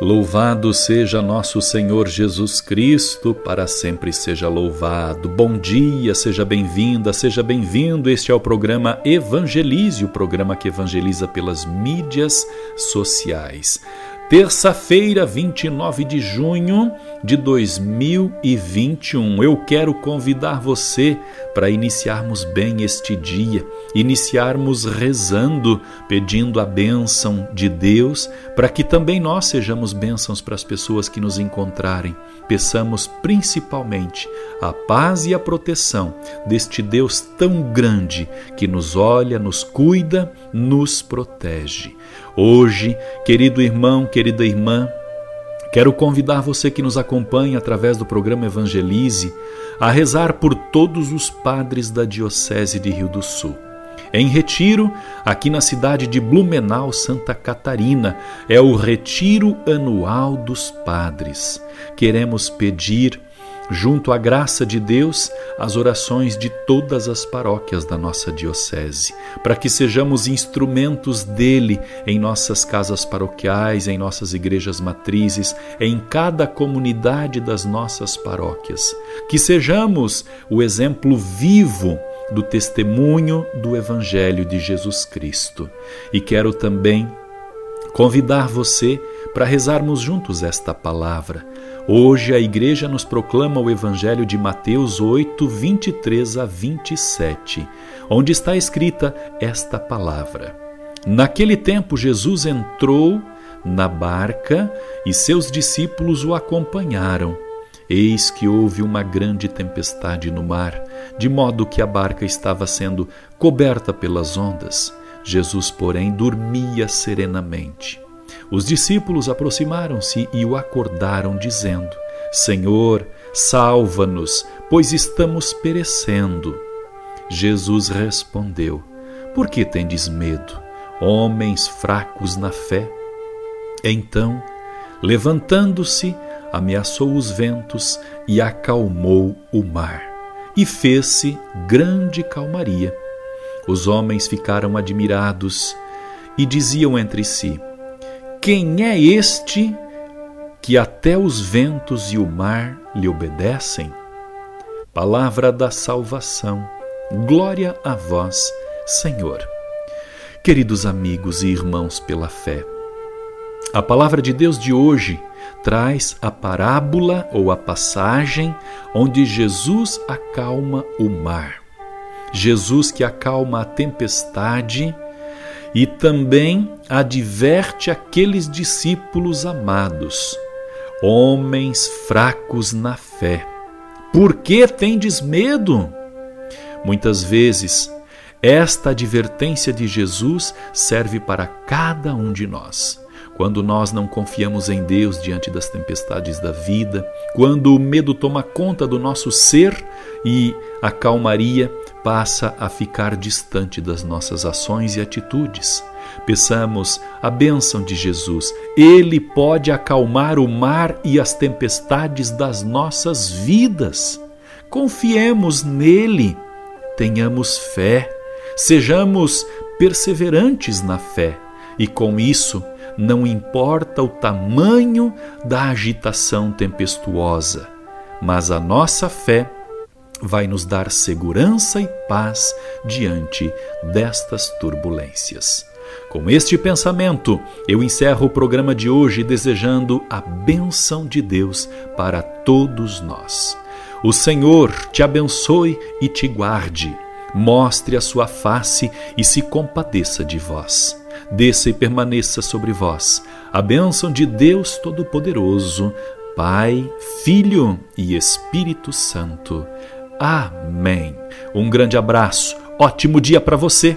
Louvado seja nosso Senhor Jesus Cristo, para sempre seja louvado. Bom dia, seja bem-vinda, seja bem-vindo. Este é o programa Evangelize, o programa que evangeliza pelas mídias sociais. Terça-feira, 29 de junho de 2021. Eu quero convidar você para iniciarmos bem este dia, iniciarmos rezando, pedindo a bênção de Deus, para que também nós sejamos bênçãos para as pessoas que nos encontrarem. Peçamos principalmente a paz e a proteção deste Deus tão grande que nos olha, nos cuida, nos protege. Hoje, querido irmão, querida irmã, quero convidar você que nos acompanha através do programa Evangelize a rezar por todos os padres da Diocese de Rio do Sul. Em retiro, aqui na cidade de Blumenau, Santa Catarina, é o Retiro Anual dos Padres. Queremos pedir junto à graça de Deus, as orações de todas as paróquias da nossa Diocese, para que sejamos instrumentos dele em nossas casas paroquiais, em nossas igrejas matrizes, em cada comunidade das nossas paróquias. Que sejamos o exemplo vivo do testemunho do Evangelho de Jesus Cristo. E quero também convidar você para rezarmos juntos esta palavra Hoje a igreja nos proclama o Evangelho de Mateus 8, 23 a 27, onde está escrita esta palavra. Naquele tempo, Jesus entrou na barca e seus discípulos o acompanharam. Eis que houve uma grande tempestade no mar, de modo que a barca estava sendo coberta pelas ondas. Jesus, porém, dormia serenamente. Os discípulos aproximaram-se e o acordaram, dizendo: Senhor, salva-nos, pois estamos perecendo. Jesus respondeu: Por que tendes medo, homens fracos na fé? Então, levantando-se, ameaçou os ventos e acalmou o mar. E fez-se grande calmaria. Os homens ficaram admirados e diziam entre si: quem é este que até os ventos e o mar lhe obedecem? Palavra da salvação. Glória a vós, Senhor. Queridos amigos e irmãos pela fé, a palavra de Deus de hoje traz a parábola ou a passagem onde Jesus acalma o mar. Jesus que acalma a tempestade e também adverte aqueles discípulos amados, homens fracos na fé. Por que tendes medo? Muitas vezes, esta advertência de Jesus serve para cada um de nós. Quando nós não confiamos em Deus diante das tempestades da vida, quando o medo toma conta do nosso ser e a calmaria passa a ficar distante das nossas ações e atitudes. Peçamos a bênção de Jesus. Ele pode acalmar o mar e as tempestades das nossas vidas. Confiemos nele, tenhamos fé, sejamos perseverantes na fé e com isso não importa o tamanho da agitação tempestuosa, mas a nossa fé vai nos dar segurança e paz diante destas turbulências. Com este pensamento, eu encerro o programa de hoje desejando a benção de Deus para todos nós. O Senhor te abençoe e te guarde, mostre a sua face e se compadeça de vós. Desça e permaneça sobre vós a bênção de Deus Todo-Poderoso, Pai, Filho e Espírito Santo. Amém. Um grande abraço, ótimo dia para você.